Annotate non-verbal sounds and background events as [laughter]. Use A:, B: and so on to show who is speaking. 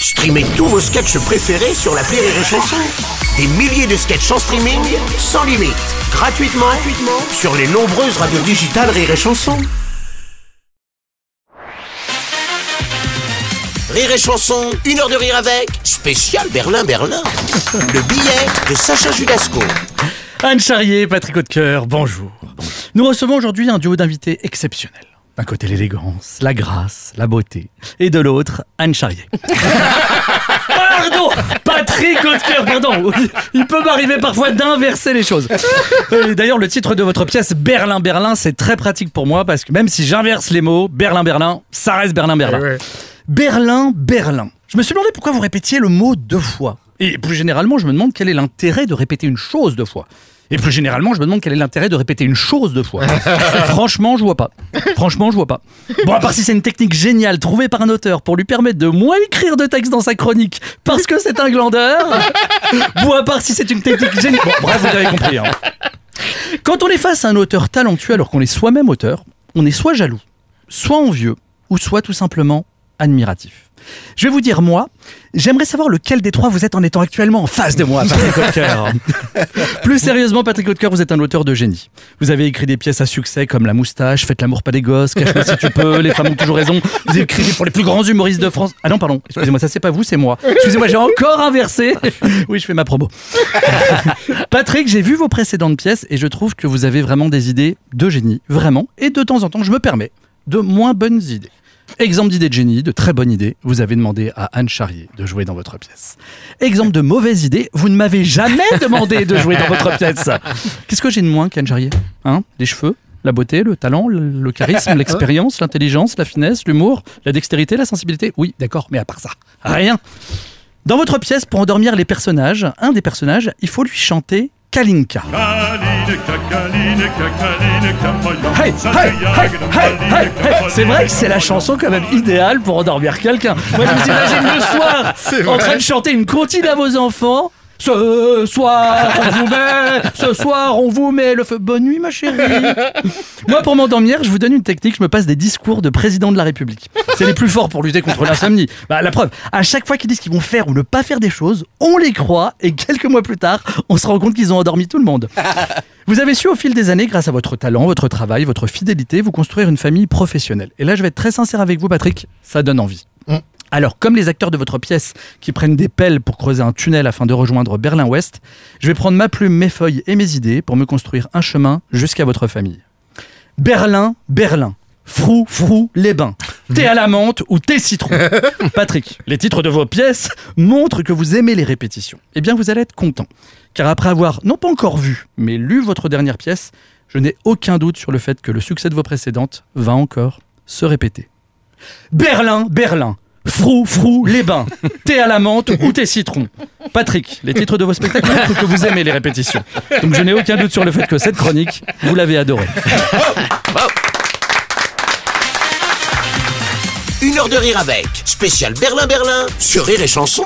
A: Streamez tous vos sketchs préférés sur la Rire et Chanson. Des milliers de sketchs en streaming, sans limite, gratuitement, gratuitement sur les nombreuses radios digitales Rire et Chanson. Rire et Chanson, une heure de rire avec, spécial Berlin-Berlin. [laughs] Le billet de Sacha Judasco.
B: Anne Charrier, Patrick Hautecoeur, bonjour. Nous recevons aujourd'hui un duo d'invités exceptionnels. D'un côté l'élégance, la grâce, la beauté, et de l'autre Anne Charrier. [laughs] pardon Patrick Hautecoeur, pardon Il peut m'arriver parfois d'inverser les choses. Et D'ailleurs, le titre de votre pièce, Berlin, Berlin, c'est très pratique pour moi parce que même si j'inverse les mots, Berlin, Berlin, ça reste Berlin, Berlin. Berlin, Berlin. Je me suis demandé pourquoi vous répétiez le mot deux fois. Et plus généralement, je me demande quel est l'intérêt de répéter une chose deux fois. Et plus généralement, je me demande quel est l'intérêt de répéter une chose deux fois. [laughs] Franchement, je vois pas. Franchement, je vois pas. Bon, à part si c'est une technique géniale trouvée par un auteur pour lui permettre de moins écrire de texte dans sa chronique parce que c'est un glandeur. [laughs] Bon, à part si c'est une technique géniale. Bon, bref, vous avez compris. hein. Quand on est face à un auteur talentueux alors qu'on est soi-même auteur, on est soit jaloux, soit envieux, ou soit tout simplement admiratif. Je vais vous dire, moi, j'aimerais savoir lequel des trois vous êtes en étant actuellement en face de moi, [laughs] Patrick Hautecoeur. Plus sérieusement, Patrick Hautecoeur, vous êtes un auteur de génie. Vous avez écrit des pièces à succès comme La Moustache, Faites l'amour pas des gosses, Cache-moi si tu peux, Les femmes ont toujours raison. Vous avez écrit pour les plus grands humoristes de France. Ah non, pardon, excusez-moi, ça c'est pas vous, c'est moi. Excusez-moi, j'ai encore inversé. [laughs] Oui, je fais ma promo. [laughs] Patrick, j'ai vu vos précédentes pièces et je trouve que vous avez vraiment des idées de génie, vraiment. Et de temps en temps, je me permets, de moins bonnes idées. Exemple d'idée de génie, de très bonne idée, vous avez demandé à Anne Charrier de jouer dans votre pièce. Exemple de mauvaise idée, vous ne m'avez jamais [laughs] demandé de jouer dans votre pièce. Qu'est-ce que j'ai de moins qu'Anne Charrier? Hein? Les cheveux la beauté, le talent, le, le charisme, [laughs] l'expérience, l'intelligence, la finesse, l'humour, la dextérité, la sensibilité Oui, d'accord, mais à part ça, rien. Dans votre pièce, pour endormir les personnages, un des personnages, il faut lui chanter Kalinka. Hey, hey, hey, hey, hey, hey. C'est vrai que c'est la chanson quand même idéale pour endormir quelqu'un. Moi, je vous imagine le soir en train de chanter une comptine à vos enfants. Ce soir, on vous met, ce soir, on vous met le feu. Bonne nuit, ma chérie. Moi, pour m'endormir, je vous donne une technique. Je me passe des discours de président de la République. C'est les plus forts pour lutter contre l'insomnie. Bah, la preuve, à chaque fois qu'ils disent qu'ils vont faire ou ne pas faire des choses, on les croit et quelques mois plus tard, on se rend compte qu'ils ont endormi tout le monde. Vous avez su au fil des années, grâce à votre talent, votre travail, votre fidélité, vous construire une famille professionnelle. Et là, je vais être très sincère avec vous, Patrick, ça donne envie. Alors, comme les acteurs de votre pièce qui prennent des pelles pour creuser un tunnel afin de rejoindre Berlin-Ouest, je vais prendre ma plume, mes feuilles et mes idées pour me construire un chemin jusqu'à votre famille. Berlin, Berlin. Frou, frou, les bains. Thé à la menthe ou thé citron. [laughs] Patrick, les titres de vos pièces montrent que vous aimez les répétitions. Eh bien, vous allez être content. Car après avoir, non pas encore vu, mais lu votre dernière pièce, je n'ai aucun doute sur le fait que le succès de vos précédentes va encore se répéter. Berlin, Berlin. Frou, frou, les bains. [laughs] Thé à la menthe ou thé citron. Patrick, les titres de vos spectacles montrent que vous aimez les répétitions. Donc je n'ai aucun doute sur le fait que cette chronique, vous l'avez adorée.
A: Une heure de rire avec, spécial Berlin-Berlin sur Rire et Chanson.